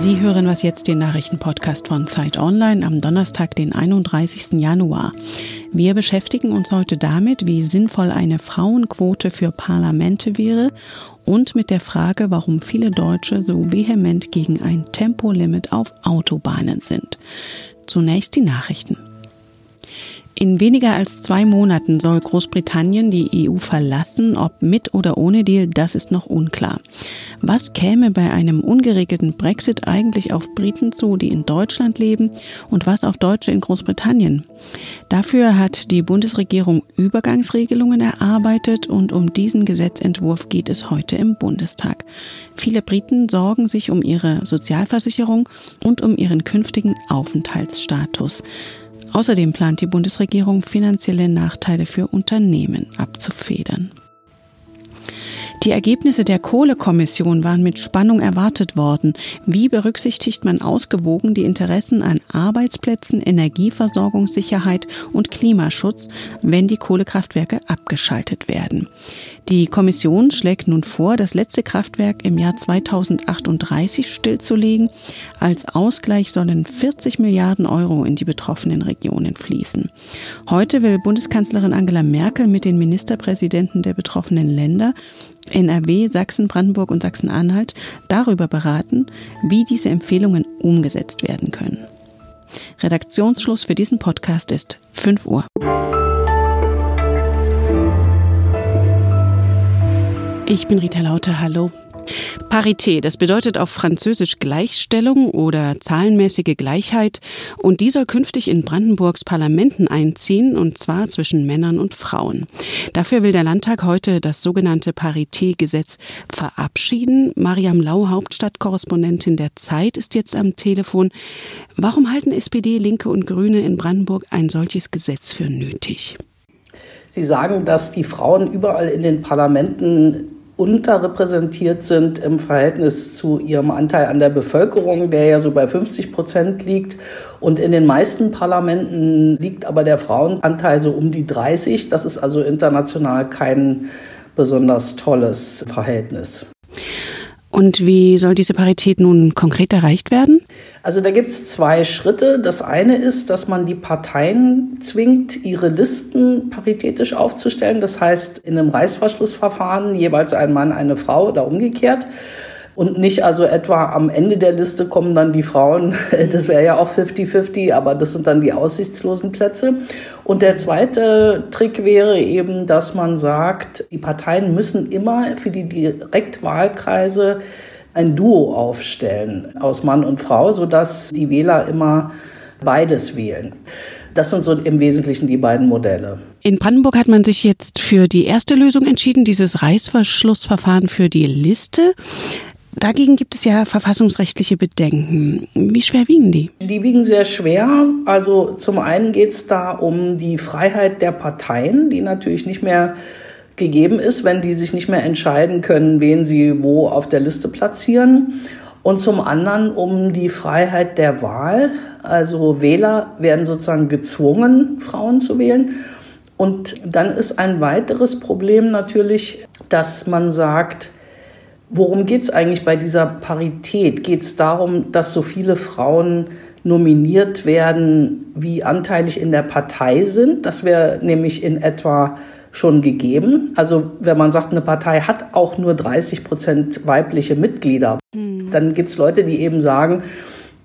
Sie hören was jetzt, den Nachrichtenpodcast von Zeit Online am Donnerstag, den 31. Januar. Wir beschäftigen uns heute damit, wie sinnvoll eine Frauenquote für Parlamente wäre und mit der Frage, warum viele Deutsche so vehement gegen ein Tempolimit auf Autobahnen sind. Zunächst die Nachrichten. In weniger als zwei Monaten soll Großbritannien die EU verlassen. Ob mit oder ohne Deal, das ist noch unklar. Was käme bei einem ungeregelten Brexit eigentlich auf Briten zu, die in Deutschland leben, und was auf Deutsche in Großbritannien? Dafür hat die Bundesregierung Übergangsregelungen erarbeitet und um diesen Gesetzentwurf geht es heute im Bundestag. Viele Briten sorgen sich um ihre Sozialversicherung und um ihren künftigen Aufenthaltsstatus. Außerdem plant die Bundesregierung finanzielle Nachteile für Unternehmen abzufedern. Die Ergebnisse der Kohlekommission waren mit Spannung erwartet worden. Wie berücksichtigt man ausgewogen die Interessen an Arbeitsplätzen, Energieversorgungssicherheit und Klimaschutz, wenn die Kohlekraftwerke abgeschaltet werden? Die Kommission schlägt nun vor, das letzte Kraftwerk im Jahr 2038 stillzulegen. Als Ausgleich sollen 40 Milliarden Euro in die betroffenen Regionen fließen. Heute will Bundeskanzlerin Angela Merkel mit den Ministerpräsidenten der betroffenen Länder NRW, Sachsen, Brandenburg und Sachsen-Anhalt darüber beraten, wie diese Empfehlungen umgesetzt werden können. Redaktionsschluss für diesen Podcast ist 5 Uhr. Ich bin Rita Lauter, hallo. Parité, das bedeutet auf Französisch Gleichstellung oder zahlenmäßige Gleichheit und die soll künftig in Brandenburgs Parlamenten einziehen und zwar zwischen Männern und Frauen. Dafür will der Landtag heute das sogenannte Parité-Gesetz verabschieden. Mariam Lau, Hauptstadtkorrespondentin der Zeit, ist jetzt am Telefon. Warum halten SPD, Linke und Grüne in Brandenburg ein solches Gesetz für nötig? Sie sagen, dass die Frauen überall in den Parlamenten unterrepräsentiert sind im Verhältnis zu ihrem Anteil an der Bevölkerung, der ja so bei 50 Prozent liegt. Und in den meisten Parlamenten liegt aber der Frauenanteil so um die 30. Das ist also international kein besonders tolles Verhältnis. Und wie soll diese Parität nun konkret erreicht werden? Also da gibt es zwei Schritte. Das eine ist, dass man die Parteien zwingt, ihre Listen paritätisch aufzustellen. Das heißt, in einem Reißverschlussverfahren jeweils ein Mann, eine Frau oder umgekehrt und nicht also etwa am Ende der Liste kommen dann die Frauen, das wäre ja auch 50-50, aber das sind dann die aussichtslosen Plätze. Und der zweite Trick wäre eben, dass man sagt, die Parteien müssen immer für die Direktwahlkreise ein Duo aufstellen aus Mann und Frau, sodass die Wähler immer beides wählen. Das sind so im Wesentlichen die beiden Modelle. In Brandenburg hat man sich jetzt für die erste Lösung entschieden, dieses Reißverschlussverfahren für die Liste. Dagegen gibt es ja verfassungsrechtliche Bedenken. Wie schwer wiegen die? Die wiegen sehr schwer. Also zum einen geht es da um die Freiheit der Parteien, die natürlich nicht mehr gegeben ist, wenn die sich nicht mehr entscheiden können, wen sie wo auf der Liste platzieren. Und zum anderen um die Freiheit der Wahl. Also Wähler werden sozusagen gezwungen, Frauen zu wählen. Und dann ist ein weiteres Problem natürlich, dass man sagt, Worum geht es eigentlich bei dieser Parität? Geht es darum, dass so viele Frauen nominiert werden, wie anteilig in der Partei sind? Das wäre nämlich in etwa schon gegeben. Also wenn man sagt, eine Partei hat auch nur 30 Prozent weibliche Mitglieder, mhm. dann gibt es Leute, die eben sagen,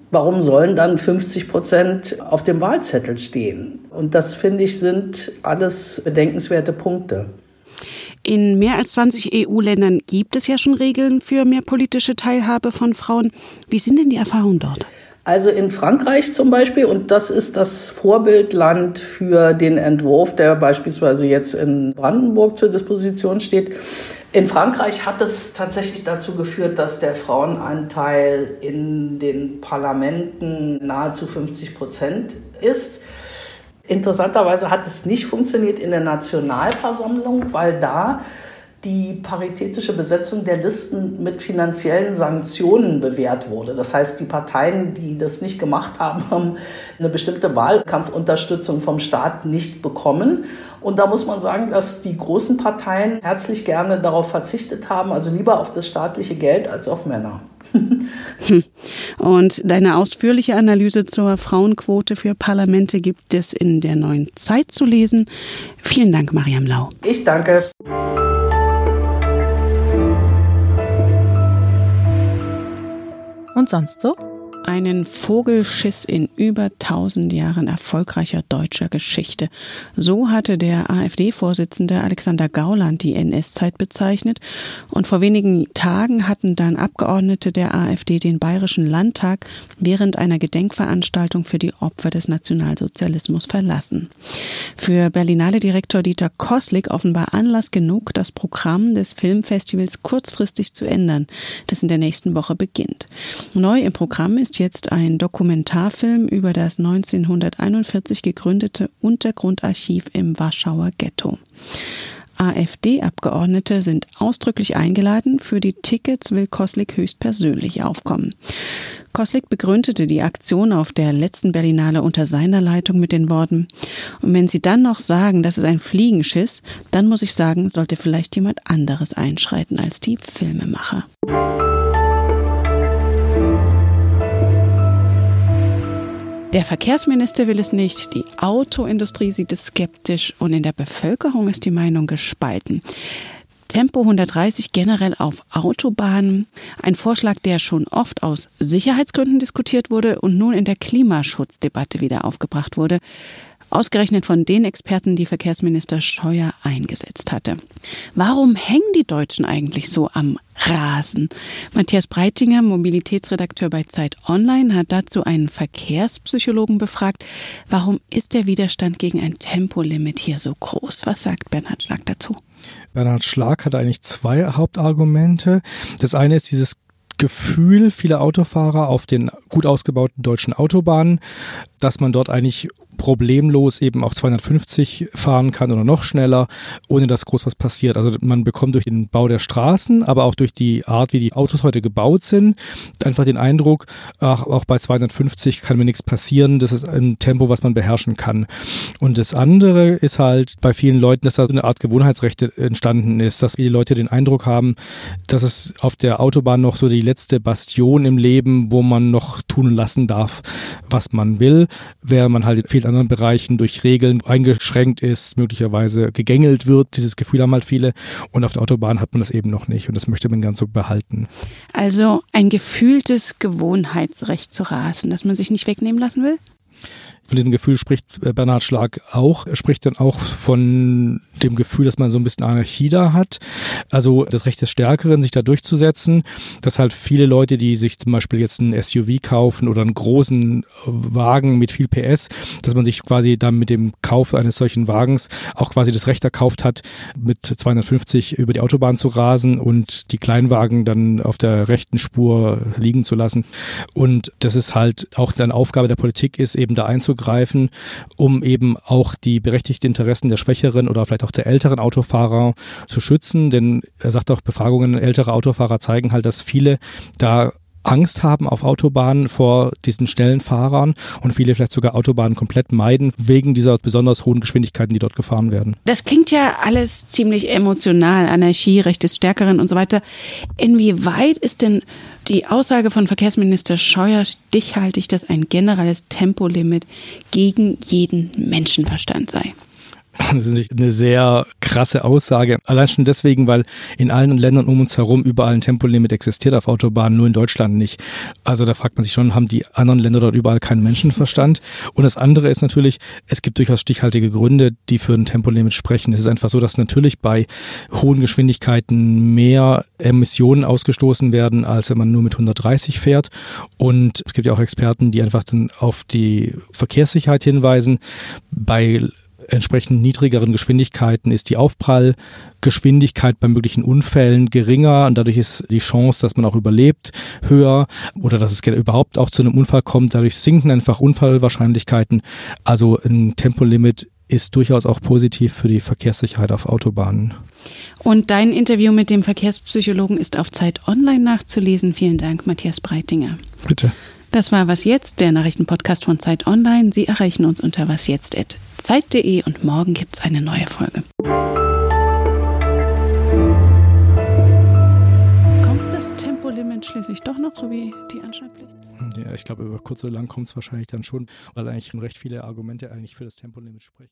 warum sollen dann 50 Prozent auf dem Wahlzettel stehen? Und das finde ich sind alles bedenkenswerte Punkte. In mehr als 20 EU-Ländern gibt es ja schon Regeln für mehr politische Teilhabe von Frauen. Wie sind denn die Erfahrungen dort? Also in Frankreich zum Beispiel, und das ist das Vorbildland für den Entwurf, der beispielsweise jetzt in Brandenburg zur Disposition steht. In Frankreich hat es tatsächlich dazu geführt, dass der Frauenanteil in den Parlamenten nahezu 50 Prozent ist. Interessanterweise hat es nicht funktioniert in der Nationalversammlung, weil da die paritätische Besetzung der Listen mit finanziellen Sanktionen bewährt wurde. Das heißt, die Parteien, die das nicht gemacht haben, haben eine bestimmte Wahlkampfunterstützung vom Staat nicht bekommen. Und da muss man sagen, dass die großen Parteien herzlich gerne darauf verzichtet haben, also lieber auf das staatliche Geld als auf Männer. Und deine ausführliche Analyse zur Frauenquote für Parlamente gibt es in der neuen Zeit zu lesen. Vielen Dank, Mariam Lau. Ich danke. Und sonst so? Einen Vogelschiss in über 1000 Jahren erfolgreicher deutscher Geschichte. So hatte der AfD-Vorsitzende Alexander Gauland die NS-Zeit bezeichnet und vor wenigen Tagen hatten dann Abgeordnete der AfD den Bayerischen Landtag während einer Gedenkveranstaltung für die Opfer des Nationalsozialismus verlassen. Für Berlinale-Direktor Dieter Koslik offenbar Anlass genug, das Programm des Filmfestivals kurzfristig zu ändern, das in der nächsten Woche beginnt. Neu im Programm ist jetzt ein Dokumentarfilm über das 1941 gegründete Untergrundarchiv im Warschauer Ghetto. AfD-Abgeordnete sind ausdrücklich eingeladen. Für die Tickets will Koslik höchstpersönlich aufkommen. Koslik begründete die Aktion auf der letzten Berlinale unter seiner Leitung mit den Worten, und wenn Sie dann noch sagen, das ist ein Fliegenschiss, dann muss ich sagen, sollte vielleicht jemand anderes einschreiten als die Filmemacher. Der Verkehrsminister will es nicht, die Autoindustrie sieht es skeptisch und in der Bevölkerung ist die Meinung gespalten. Tempo 130 generell auf Autobahnen. Ein Vorschlag, der schon oft aus Sicherheitsgründen diskutiert wurde und nun in der Klimaschutzdebatte wieder aufgebracht wurde. Ausgerechnet von den Experten, die Verkehrsminister Scheuer eingesetzt hatte. Warum hängen die Deutschen eigentlich so am Rasen? Matthias Breitinger, Mobilitätsredakteur bei Zeit Online, hat dazu einen Verkehrspsychologen befragt. Warum ist der Widerstand gegen ein Tempolimit hier so groß? Was sagt Bernhard Schlag dazu? Bernhard Schlag hat eigentlich zwei Hauptargumente. Das eine ist dieses Gefühl vieler Autofahrer auf den gut ausgebauten deutschen Autobahnen, dass man dort eigentlich problemlos eben auch 250 fahren kann oder noch schneller, ohne dass groß was passiert. Also man bekommt durch den Bau der Straßen, aber auch durch die Art, wie die Autos heute gebaut sind, einfach den Eindruck, ach, auch bei 250 kann mir nichts passieren. Das ist ein Tempo, was man beherrschen kann. Und das andere ist halt bei vielen Leuten, dass da so eine Art Gewohnheitsrecht entstanden ist, dass die Leute den Eindruck haben, dass es auf der Autobahn noch so die letzte Bastion im Leben, wo man noch tun lassen darf, was man will, während man halt viel vielen anderen Bereichen durch Regeln eingeschränkt ist, möglicherweise gegängelt wird. Dieses Gefühl haben halt viele. Und auf der Autobahn hat man das eben noch nicht. Und das möchte man ganz so behalten. Also ein gefühltes Gewohnheitsrecht zu rasen, das man sich nicht wegnehmen lassen will? Von diesem Gefühl spricht äh, Bernhard Schlag auch. Er spricht dann auch von dem Gefühl, dass man so ein bisschen Anarchie da hat. Also das Recht des Stärkeren, sich da durchzusetzen. Dass halt viele Leute, die sich zum Beispiel jetzt ein SUV kaufen oder einen großen Wagen mit viel PS, dass man sich quasi dann mit dem Kauf eines solchen Wagens auch quasi das Recht erkauft hat, mit 250 über die Autobahn zu rasen und die Kleinwagen dann auf der rechten Spur liegen zu lassen. Und das ist halt auch dann Aufgabe der Politik ist, eben da einzugreifen einzugreifen, um eben auch die berechtigten Interessen der schwächeren oder vielleicht auch der älteren Autofahrer zu schützen. Denn er sagt auch, Befragungen älterer Autofahrer zeigen halt, dass viele da Angst haben auf Autobahnen vor diesen schnellen Fahrern und viele vielleicht sogar Autobahnen komplett meiden wegen dieser besonders hohen Geschwindigkeiten, die dort gefahren werden. Das klingt ja alles ziemlich emotional, Anarchie, Recht des Stärkeren und so weiter. Inwieweit ist denn die Aussage von Verkehrsminister Scheuer stichhaltig, dass ein generelles Tempolimit gegen jeden Menschenverstand sei? Das ist eine sehr krasse Aussage. Allein schon deswegen, weil in allen Ländern um uns herum überall ein Tempolimit existiert auf Autobahnen, nur in Deutschland nicht. Also da fragt man sich schon, haben die anderen Länder dort überall keinen Menschenverstand? Und das andere ist natürlich, es gibt durchaus stichhaltige Gründe, die für ein Tempolimit sprechen. Es ist einfach so, dass natürlich bei hohen Geschwindigkeiten mehr Emissionen ausgestoßen werden, als wenn man nur mit 130 fährt. Und es gibt ja auch Experten, die einfach dann auf die Verkehrssicherheit hinweisen. Bei entsprechend niedrigeren Geschwindigkeiten ist die Aufprallgeschwindigkeit bei möglichen Unfällen geringer und dadurch ist die Chance, dass man auch überlebt, höher oder dass es überhaupt auch zu einem Unfall kommt. Dadurch sinken einfach Unfallwahrscheinlichkeiten. Also ein Tempolimit ist durchaus auch positiv für die Verkehrssicherheit auf Autobahnen. Und dein Interview mit dem Verkehrspsychologen ist auf Zeit Online nachzulesen. Vielen Dank, Matthias Breitinger. Bitte. Das war Was Jetzt, der Nachrichtenpodcast von Zeit Online. Sie erreichen uns unter wasjetzt.zeit.de und morgen gibt es eine neue Folge. Kommt das Tempolimit schließlich doch noch, so wie die Anschnallpflicht? Ja, ich glaube, über kurz oder lang kommt es wahrscheinlich dann schon, weil eigentlich schon recht viele Argumente eigentlich für das Tempolimit sprechen.